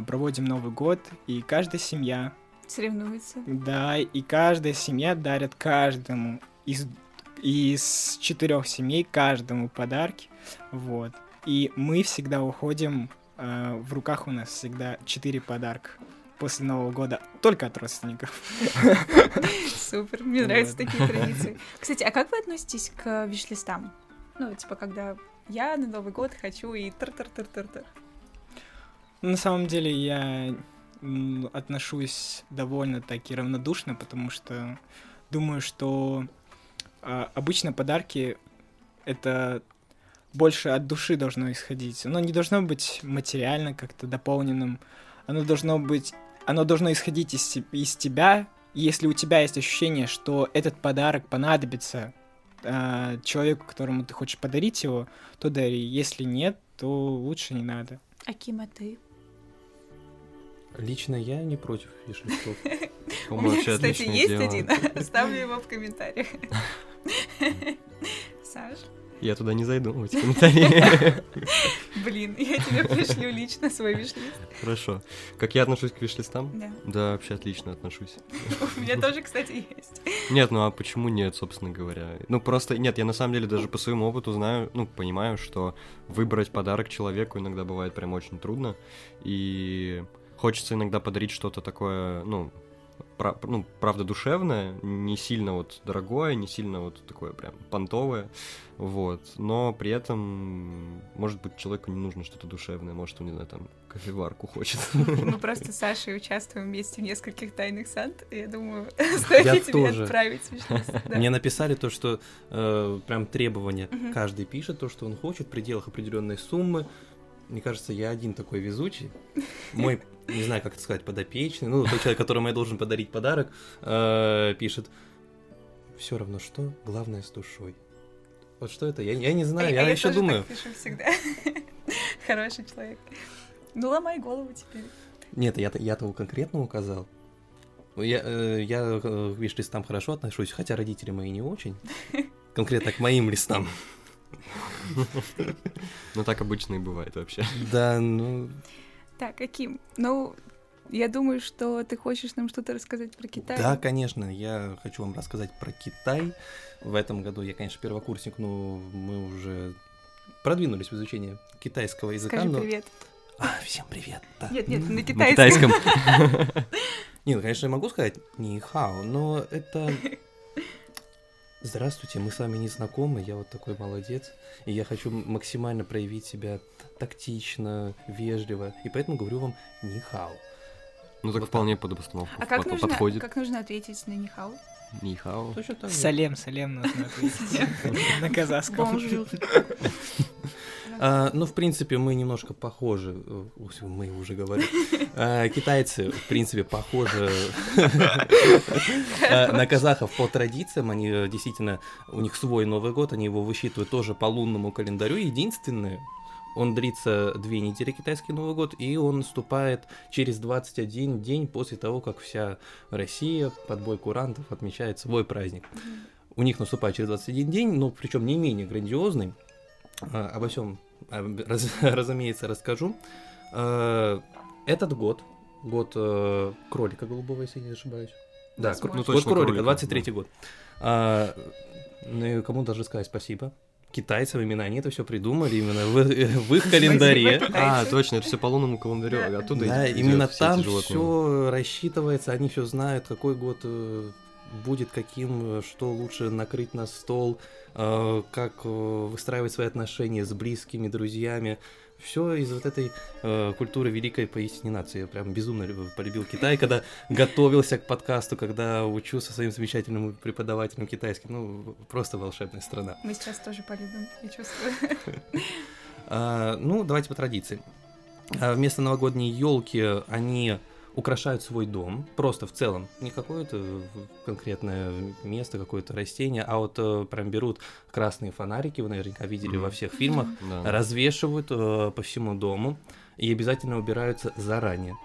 проводим Новый год, и каждая семья Соревнуются. да, и каждая семья дарит каждому из, из четырех семей каждому подарки. Вот. И мы всегда уходим, э, в руках у нас всегда четыре подарка после Нового года, только от родственников. Супер, мне нравятся такие традиции. Кстати, а как вы относитесь к виш-листам? Ну, типа, когда я на Новый год хочу и тыр-тыр-тыр-тыр-тыр. На самом деле я отношусь довольно таки равнодушно, потому что думаю, что а, обычно подарки это больше от души должно исходить. Оно не должно быть материально как-то дополненным. Оно должно быть, оно должно исходить из, из тебя. И если у тебя есть ощущение, что этот подарок понадобится а, человеку, которому ты хочешь подарить его, то дари. Если нет, то лучше не надо. Акима, ты? Лично я не против виш-листов. [LAUGHS] У меня, кстати, есть один. [LAUGHS] Оставлю его в комментариях. [LAUGHS] Саш, Я туда не зайду, в эти комментарии. блин, я тебе пришлю лично свой виш-лист. Хорошо. Как я отношусь к виш-листам? Да. Да, вообще отлично отношусь. У меня тоже, кстати, есть. Нет, ну а почему нет, собственно говоря? Ну просто, нет, я на самом деле даже по своему опыту знаю, ну, понимаю, что выбрать подарок человеку иногда бывает прям очень трудно, и хочется иногда подарить что-то такое, ну, пра- ну, правда душевное, не сильно вот дорогое, не сильно вот такое прям понтовое, вот, но при этом, может быть, человеку не нужно что-то душевное, может, он, не знаю, там, кофеварку хочет. [LAUGHS] Мы просто с Сашей участвуем вместе в нескольких тайных сант, и я думаю, [LAUGHS] стоит Я тебе тоже. отправить. [LAUGHS] Да. Мне написали то, что э, прям требования. Мгм. Каждый пишет то, что он хочет, в пределах определенной суммы. Мне кажется, я один такой везучий. Мой, не знаю, как это сказать, подопечный, ну, тот человек, которому я должен подарить подарок, э, пишет, все равно что, главное с душой. Вот что это? Я, я не знаю, А- я, а еще думаю. так пишу всегда. [LAUGHS] Хороший человек. Ну, ломай голову теперь. Нет, я, я того конкретно указал. Я, э, я э, к виш-листам хорошо отношусь, хотя родители мои не очень. [LAUGHS] Конкретно к моим листам. [LAUGHS] Ну, так обычно и бывает вообще. Да, ну, Так, каким? Ну, я думаю, что ты хочешь нам что-то рассказать про Китай. Да, конечно, я хочу вам рассказать про Китай. В этом году я, конечно, первокурсник, но мы уже продвинулись в изучении китайского языка. Скажи но- привет. А, всем привет. Да. Нет, нет, на На китайском. китайском. [LAUGHS] Не, ну, конечно, я могу сказать ни хао, но это... Здравствуйте, мы с вами не знакомы, я вот такой молодец, и я хочу максимально проявить себя тактично, вежливо, и поэтому говорю вам ни хао. Ну, так Вот вполне под обстановку А как под- нужно, подходит. как нужно ответить на Нихау? Так же. Салем, салем нужно ответить на казахском. [LAUGHS] А, ну, в принципе, мы немножко похожи. э, Мы уже говорим. [LAUGHS] А, Китайцы, в принципе, похожи [LAUGHS] э, на казахов по традициям. Они э, действительно, у них свой Новый год, они его высчитывают тоже по лунному календарю. Единственное, он длится две недели, китайский Новый год, и он наступает через 21 день после того, как вся Россия под бой курантов отмечает свой праздник. У них наступает через 21 день, но причем не менее грандиозный. А, Обо всем, [LAUGHS] разумеется, расскажу. А, Этот год, год э, кролика голубого, если я не ошибаюсь. Да, кр- Ну, год точно, кролика, кролика, 23 год. А, Ну и кому даже сказать спасибо. Китайцам именно они это все придумали, именно в, [LAUGHS] в их календаре. А, точно, это все по лунному календарю, Да. оттуда Да, именно там все рассчитывается, они все знают, какой год э, будет каким, э, что лучше накрыть на стол, э, как э, выстраивать свои отношения с близкими, друзьями. Все из вот этой э, культуры великой поистине нации. Я прям безумно люб- полюбил Китай, когда готовился к подкасту, когда учу со своим замечательным преподавателем китайским. Ну, просто волшебная страна. Мы сейчас тоже полюбим, я чувствую. [LAUGHS] А, ну, давайте по традиции. А, Вместо новогодней елки они украшают свой дом, просто в целом, не какое-то конкретное место, какое-то растение, а вот э, прям берут красные фонарики, вы наверняка видели Мгм. во всех фильмах, [LAUGHS] Да. развешивают э, по всему дому и обязательно убираются заранее.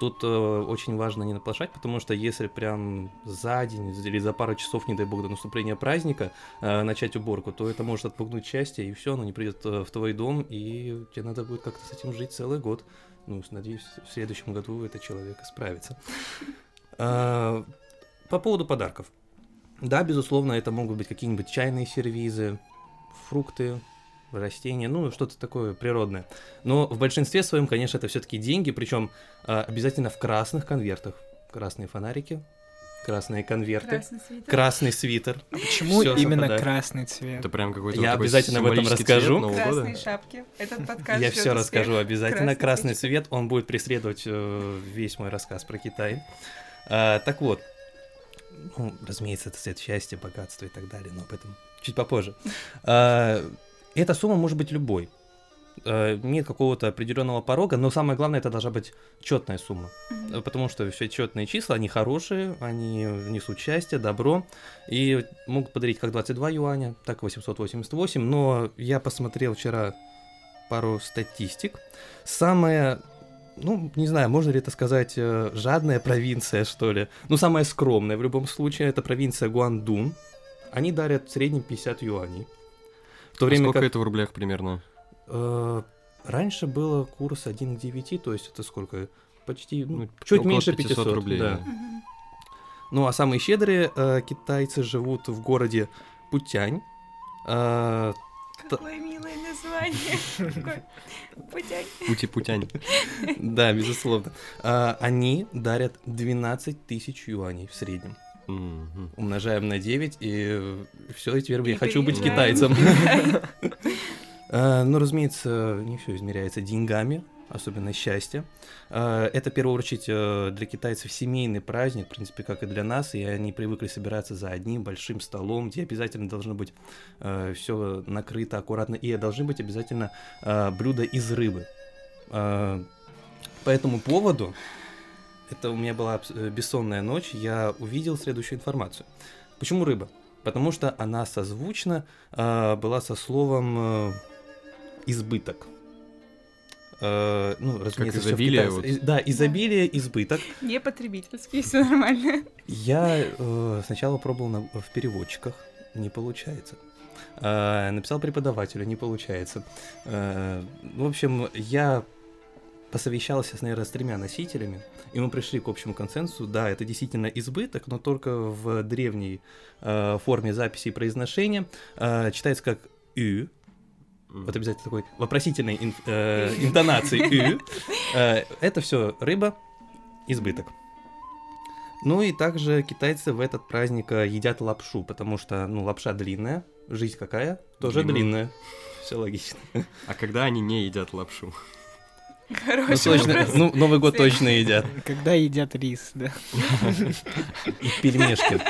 Тут э, очень важно не наплошать, потому что если прям за день или за пару часов, не дай бог, до наступления праздника э, начать уборку, то это может отпугнуть счастье, и все, оно не придет э, в твой дом, и тебе надо будет как-то с этим жить целый год. Ну, надеюсь, в следующем году этот человек справится. А, По поводу подарков. Да, безусловно, это могут быть какие-нибудь чайные сервизы, фрукты, растения, ну, что-то такое природное. Но в большинстве своем, конечно, это все-таки деньги, причем обязательно в красных конвертах. Красные фонарики, красные конверты, Красный свитер. красный свитер. [LAUGHS] Почему Всё именно совпадает. красный цвет? Это прям какой-то Я такой обязательно об этом символический цвет расскажу. Нового Красные года. шапки. Этот подкаст Я все расскажу обязательно. Красный цвет, он будет преследовать э, весь мой рассказ про Китай. А, так вот, ну, разумеется, это цвет счастья, богатства и так далее, но об этом чуть попозже. А, эта сумма может быть любой. А, нет какого-то определенного порога, но самое главное, это должна быть четная сумма. Э, Потому что все четные числа, они хорошие, они несут счастье, добро, и могут подарить как 22 юаня, так и 888, но я посмотрел вчера пару статистик. Самая, ну, не знаю, можно ли это сказать, э, жадная провинция, что ли, ну, самая скромная в любом случае, это провинция Гуандун. Они дарят в среднем 50 юаней. В то А время сколько как... это в рублях примерно? Э, раньше было курс 1 к 9, то есть это сколько? Почти, ну, Ну, чуть около меньше 500 500, рублей, да. Ну а самые щедрые э, китайцы живут в городе Путянь. Э, Какое милое название. Путянь. Пути-путянь. [LAUGHS] Да, безусловно. А, Они дарят 12 тысяч юаней в среднем. Умножаем на 9, и все, теперь я И хочу быть китайцем. [LAUGHS] [LAUGHS] А, Ну, разумеется, не все измеряется деньгами, особенно счастье. А, Это, в первую очередь, э, для китайцев семейный праздник, в принципе, как и для нас, и они привыкли собираться за одним большим столом, где обязательно должно быть все накрыто аккуратно, и должны быть обязательно блюда из рыбы. По этому поводу, это у меня была э, бессонная ночь, я увидел следующую информацию. Почему рыба? Потому что она созвучна была со словом э, избыток. Э, ну, разумеется, в изобилие, вот. Да, изобилие, избыток. Не потребительский, все нормально. Я э, сначала пробовал на- в переводчиках, не получается. Э, написал преподавателю, не получается. Э, в общем, я посовещался, с, наверное, с тремя носителями, и мы пришли к общему консенсусу. Да, это действительно избыток, но только в древней э, форме записи и произношения. Э, читается как «ю», Мгм. вот обязательно такой вопросительной ин- э, [LAUGHS] интонации. Э, Это все рыба, избыток. Ну и также китайцы в этот праздник э, едят лапшу, потому что, ну, лапша длинная, жизнь какая? Тоже Длинная. длинная. Все логично. А когда они не едят лапшу? Ну, Хороший точно, вопрос. ну, Новый год точно едят. Когда едят рис, да, [LAUGHS] И пельмешки.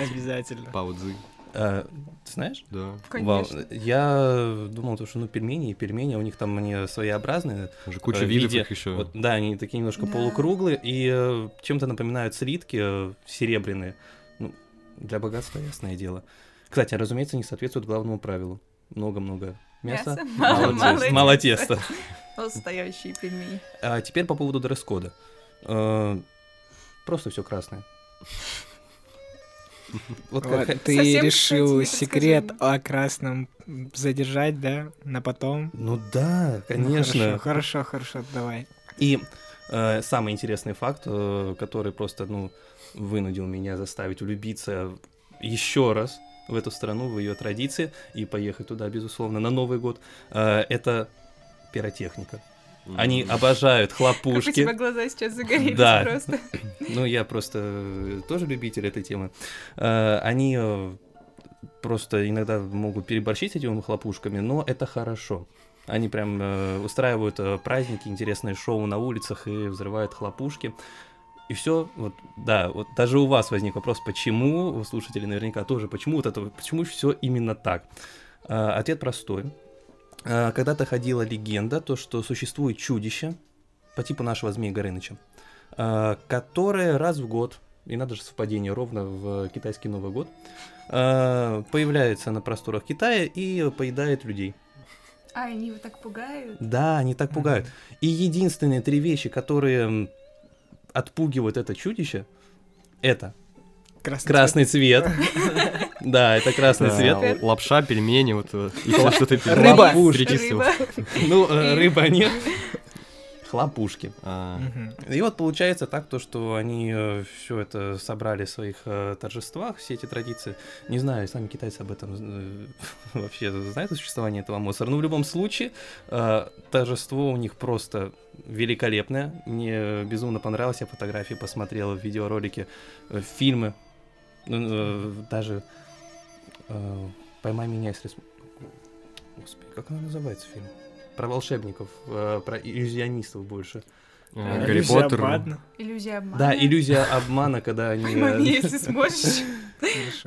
обязательно. Паудзы. Э, Ты знаешь? Да. Вау, Конечно. Я думал, то, что ну пельмени и пельмени, у них там они своеобразные, Там же куча э, видов их еще. Вот, да, они такие немножко Да. полукруглые и э, чем-то напоминают слитки э, серебряные. Ну, для богатства, ясное дело. Кстати, разумеется, не соответствует главному правилу. Много-много мяса, Мяса, мало, мало теста. Мало теста. теста. [LAUGHS] Настоящие пельмени. А теперь по поводу дресс-кода. Э, Просто все красное. Вот Вот, как... ты Совсем, решил кстати, секрет о красном задержать, да, на потом? Ну да, Ну, конечно. Хорошо, хорошо, хорошо, давай. И э, самый интересный факт, э, который просто, ну, вынудил меня заставить влюбиться еще раз в эту страну, в ее традиции, и поехать туда, безусловно, на Новый год, э, это пиротехника. Они обожают Как у хлопушки. тебя глаза сейчас загорелись Да. просто. [LAUGHS] Ну, я просто э, тоже любитель этой темы. Э, Они э, просто иногда могут переборщить этими хлопушками, но это хорошо. Они прям э, устраивают э, праздники, интересные шоу на улицах и взрывают хлопушки. И все, вот, да, вот даже у вас возник вопрос, почему, у слушателей наверняка тоже, почему вот это, почему все именно так? Э, Ответ простой. Э, Когда-то ходила легенда, то, что существует чудище по типу нашего Змея Горыныча, э, которое раз в год, и надо же совпадение ровно в китайский Новый год, э, появляется на просторах Китая и поедает людей. А, они его так пугают. Да, они так пугают. И единственные три вещи, которые отпугивают это чудище, это Красный, красный цвет. [LAUGHS] Да, это красный Да, цвет. Лапша, пельмени, вот э, еще что-то пере- Рыба. перечислил. Ну, э, рыба нет. Хлопушки. А. И вот получается так, то, что они все это собрали в своих э, торжествах, все эти традиции. Не знаю, сами китайцы об этом э, [LAUGHS] вообще знают о существовании этого мусора. Но в любом случае, э, торжество у них просто великолепное. Мне безумно понравилось. Я фотографии посмотрел, видеоролики, э, фильмы. Э, даже э, «Поймай меня, если...» Господи, как она называется фильм? Про волшебников, э, про иллюзионистов больше. Иллюзия Гарри Поттер. обмана. Иллюзия обмана. Да, иллюзия обмана, когда они... Маме, если сможешь.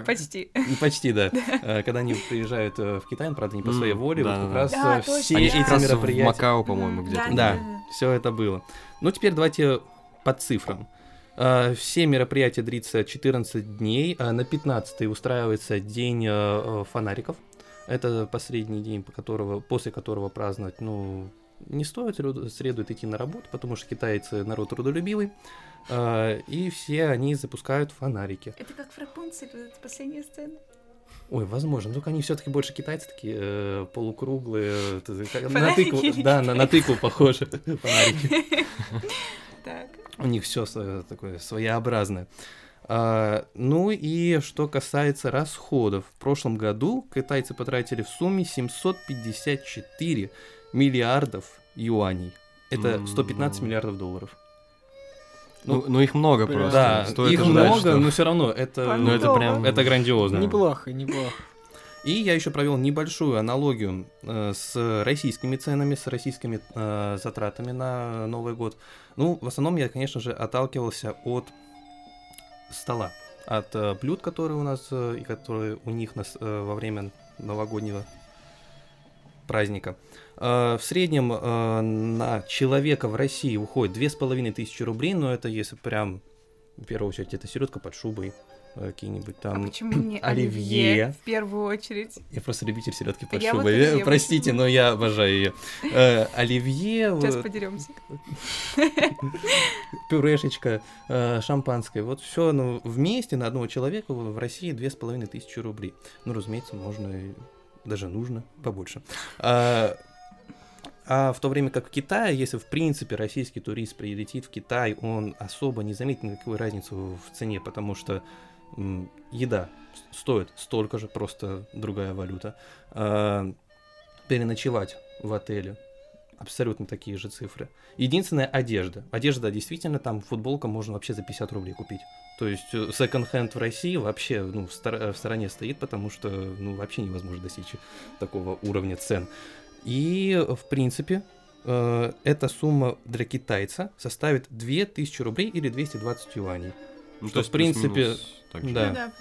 Почти. Почти, да. Когда они приезжают в Китай, правда, не по своей воле, вот как раз все эти в мероприятия... Макао, по-моему, где-то. Да, все это было. Ну, теперь давайте по цифрам. Э, Все мероприятия длится 14 дней. а На 15 устраивается день э, э, фонариков. Это последний день, по которого, после которого праздновать, ну, не стоит, следует идти на работу, потому что китайцы народ трудолюбивый. Э, И все они запускают фонарики. Это как в Рапунцель, вот эта последняя сцена. Ой, возможно. Только они все-таки больше китайцы такие э, полукруглые, э, как- на тыкву, да, на, на тыкву похожи [LAUGHS] фонарики. [LAUGHS] Так. У них все такое своеобразное. А, ну и что касается расходов. В прошлом году китайцы потратили в сумме 754 миллиардов юаней. Это М, 115 ну. миллиардов долларов. Ну, ну, их много просто. Да, Стоит их ожидать, много, что- но все равно это, Ну, это прям... это грандиозно. Неплохо, неплохо. И я еще провел небольшую аналогию э, с российскими ценами, с российскими э, затратами на Новый год. Ну, в основном я, конечно же, отталкивался от стола, от э, блюд, которые у нас э, и которые у них нас, э, во время новогоднего праздника. Э, в среднем э, на человека в России уходит две с половиной тысячи рублей, но это если прям в первую очередь это селедка под шубой, какие-нибудь там а почему мне [CLEARS THROAT] оливье. оливье в первую очередь? я просто любитель селедки под Я вот шубой. Э, Простите, но я обожаю ее. Э, Оливье, Сейчас э, подеремся. [LAUGHS] пюрешечка, э, шампанское. Вот все ну, вместе на одного человека в России две с половиной тысячи рублей. Ну, разумеется, можно и даже нужно побольше. А, а в то время как в Китае, если в принципе российский турист прилетит в Китай, он особо не заметит никакой разницы в цене, потому что еда стоит столько же, просто другая валюта. А, переночевать в отеле абсолютно такие же цифры. Единственная одежда. Одежда действительно там футболка можно вообще за 50 рублей купить. То есть э, секонд-хенд в России вообще ну, в, стор- в стороне стоит, потому что ну, вообще невозможно достичь такого уровня цен. И, в принципе, э, эта сумма для китайца составит 2000 рублей или 220 юаней. Ну, что, то есть в принципе, так же. да. Ну да.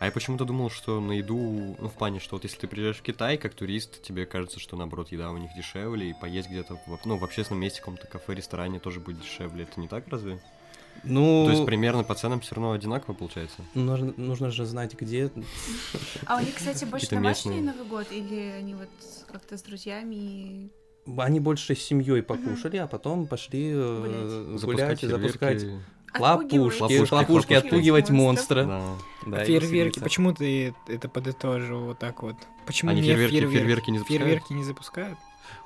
А я почему-то думал, что на еду, ну, в плане, что вот если ты приезжаешь в Китай как турист, тебе кажется, что, наоборот, еда у них дешевле, и поесть где-то, в, ну, в общественном месте, в каком-то кафе, ресторане тоже будет дешевле. Это не так, разве? Ну, То есть примерно по ценам все равно одинаково получается? нужно, нужно же знать, где А у них, кстати, больше домашний. Новый год, или они вот как-то с друзьями и Они больше с семьей покушали, а потом пошли э, Гулять. гулять и запускать фейерверки. хлопушки, Отпугивать. Монстра. Да. Да, фейерверки, почему ты это подытожил вот так вот? Почему Они не фейерверки- фейерверки не запускают? Фейерверки не запускают?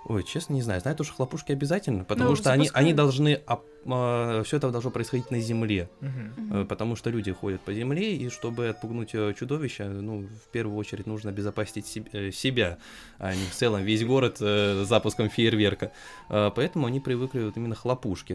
Ой, честно, не знаю. Знаю, что хлопушки обязательно, потому Ну, что они, они должны... все это должно происходить на земле. Мгм. Потому что люди ходят по земле, и чтобы отпугнуть э, чудовища, ну, в первую очередь нужно обезопасить себ- э, себя, а не в целом весь город э, запуском фейерверка. Э, Поэтому они привыкли вот именно хлопушки.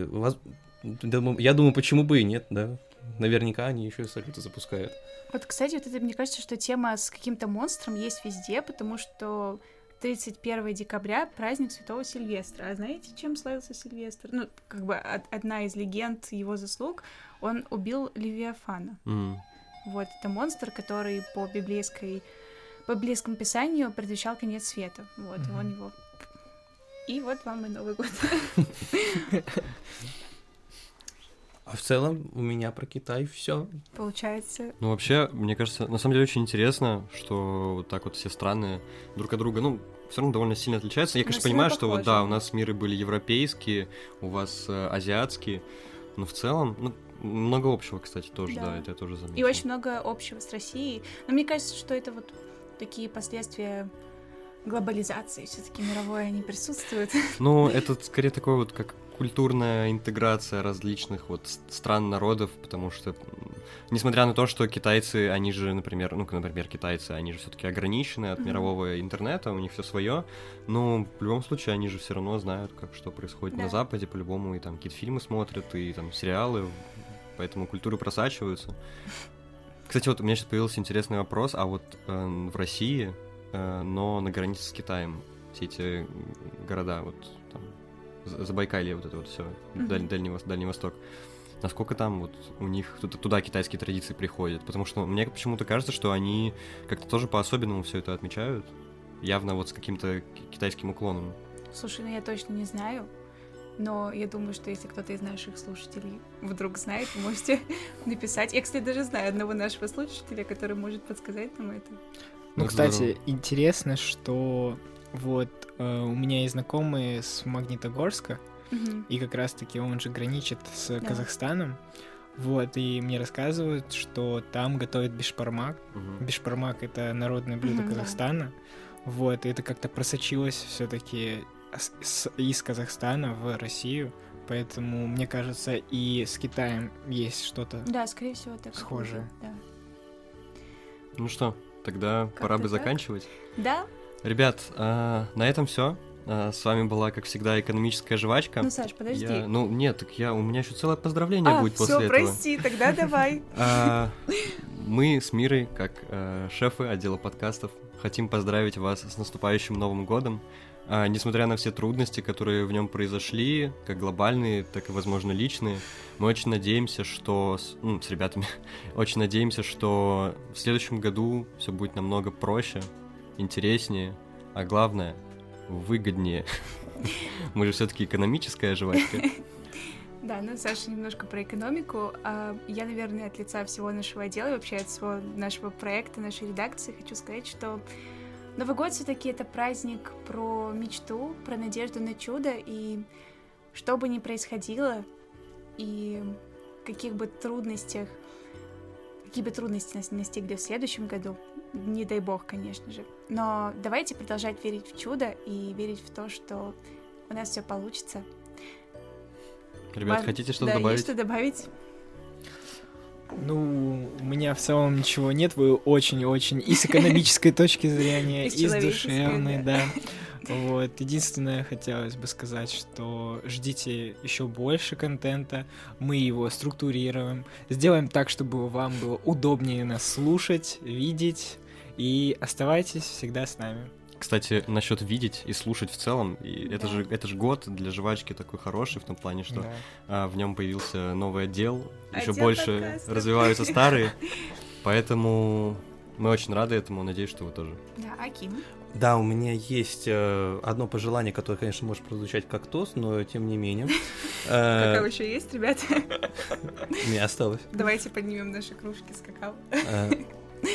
Думаю- Я думаю, почему бы и нет, да. Наверняка они еще и салюты запускают. Вот, кстати, вот это, мне кажется, что тема с каким-то монстром есть везде, потому что 31 декабря праздник Святого Сильвестра. А знаете, чем славился Сильвестр? Ну, как бы од- одна из легенд его заслуг, он убил Левиафана. М. Вот, это монстр, который по библейской по библейскому писанию предвещал конец света. Вот, и он его... И вот вам и Новый год. [LAUGHS] А в целом у меня про Китай все. Получается, Ну, вообще, мне кажется, на самом деле очень интересно, что вот так вот все страны друг от друга, ну, все равно довольно сильно отличаются. Я, Ну, конечно, сильно понимаю, что вот да, у нас миры были европейские, у вас э, азиатские, но в целом, ну, много общего, кстати, тоже, да, Да. это я тоже заметил. И очень много общего с Россией. Но мне кажется, что это вот такие последствия глобализации все-таки мировой они присутствуют. Ну, [LAUGHS] это скорее такой вот как культурная интеграция различных вот стран, народов, потому что, несмотря на то, что китайцы, они же, например, ну, например, китайцы, они же все-таки ограничены от мирового интернета, у них все свое, но в любом случае они же все равно знают, как что происходит Да. на Западе, по-любому, и там какие-то фильмы смотрят, и там сериалы, поэтому культуры просачиваются. Кстати, вот у меня сейчас появился интересный вопрос, а вот э, в России, э, но на границе с Китаем, все эти города, вот Забайкалье, вот это вот все, Мгм. Дальний, Вос- Дальний Восток, насколько там вот у них туда, туда китайские традиции приходят? Потому что мне почему-то кажется, что они как-то тоже по-особенному все это отмечают, явно вот с каким-то ки- китайским уклоном. Слушай, ну я точно не знаю. Но я думаю, что если кто-то из наших слушателей вдруг знает, вы можете [LAUGHS] написать. Я, кстати, даже знаю одного нашего слушателя, который может подсказать нам это. Ну, Ну, кстати, здорово. интересно, что вот э, у меня есть знакомые с Магнитогорска, Мгм. и как раз-таки он же граничит с Да. Казахстаном. Вот, и мне рассказывают, что там готовят бишпармак. Мгм. Бишпармак — это народное блюдо да. Казахстана. Вот, и это как-то просочилось все таки из Казахстана в Россию. Поэтому, мне кажется, и с Китаем есть что-то. Да, скорее всего, так. Схожее. Да. Ну что, тогда Как-то пора бы так. заканчивать. Да? Ребят, а, на этом все. С вами была, как всегда, экономическая жвачка. Ну, Саш, подожди. Я- ну, нет, так я, у меня еще целое поздравление а, будет все, после этого. прости, тогда давай. [LAUGHS] А, Мы с Мирой, как э, шефы отдела подкастов, хотим поздравить вас с наступающим Новым годом. А, Несмотря на все трудности, которые в нем произошли, как глобальные, так и, возможно, личные, мы очень надеемся, что с, ну, с ребятами, [LAUGHS] очень надеемся, что в следующем году все будет намного проще, интереснее, а главное, выгоднее. [LAUGHS] Мы же все-таки экономическая жвачка. [LAUGHS] Да, ну, Саша, немножко про экономику. А Я, наверное, от лица всего нашего отдела вообще от всего нашего проекта, нашей редакции хочу сказать, что Новый год все-таки это праздник про мечту, про надежду на чудо, и что бы ни происходило, и каких бы трудностях, какие бы трудности нас настигли в следующем году, не дай бог, конечно же, но давайте продолжать верить в чудо и верить в то, что у нас все получится. Ребят, Важ- хотите что-то да, добавить? Есть что добавить? Ну, у меня в целом ничего нет, вы очень-очень и с экономической [LAUGHS] точки зрения, И с душевной, да. да. Вот, единственное, хотелось бы сказать, что ждите еще больше контента, мы его структурируем, сделаем так, чтобы вам было удобнее нас слушать, видеть, и оставайтесь всегда с нами. Кстати, насчет видеть и слушать в целом, и это Да. же это же год для жвачки такой хороший в том плане, что Да. а, в нем появился новый отдел, еще Отдел больше подкастов. развиваются старые, [LAUGHS] поэтому мы очень рады этому, надеюсь, что вы тоже. Да, Аким. Да, у меня есть э, одно пожелание, которое, конечно, может прозвучать как тост, но тем не менее. [LAUGHS] Э, Какао еще есть, ребята? У меня осталось. Давайте поднимем наши кружки с какао.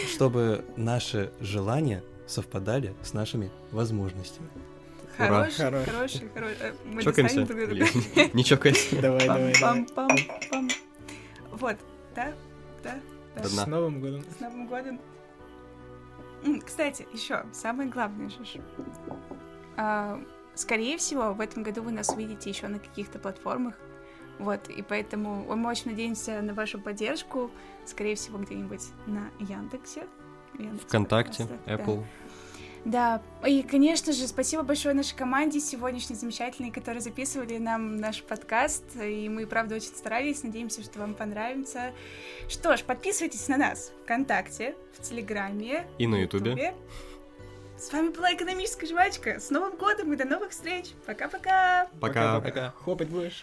Чтобы наши желания совпадали с нашими возможностями. Ура. Хороший, Хорош. хороший, хороший. Мы Чокаемся? друг друга. [LAUGHS] Не чокайся. Давай, давай, давай. Вот, да, да, да. С Новым годом. С Новым годом. Кстати, еще самое главное же. А, Скорее всего, в этом году вы нас увидите еще на каких-то платформах. Вот, и поэтому мы очень надеемся на вашу поддержку. Скорее всего, где-нибудь на Яндексе. Яндекс ВКонтакте, подкастах, да. Apple. Да, и, конечно же, спасибо большое нашей команде сегодняшней замечательной, которые записывали нам наш подкаст, и мы, правда, очень старались, надеемся, что вам понравится. Что ж, подписывайтесь на нас ВКонтакте, в Телеграме. И на Ютубе. С вами была Экономическая жвачка. С Новым годом и до новых встреч. Пока-пока. Пока. Пока. Хлопать будешь?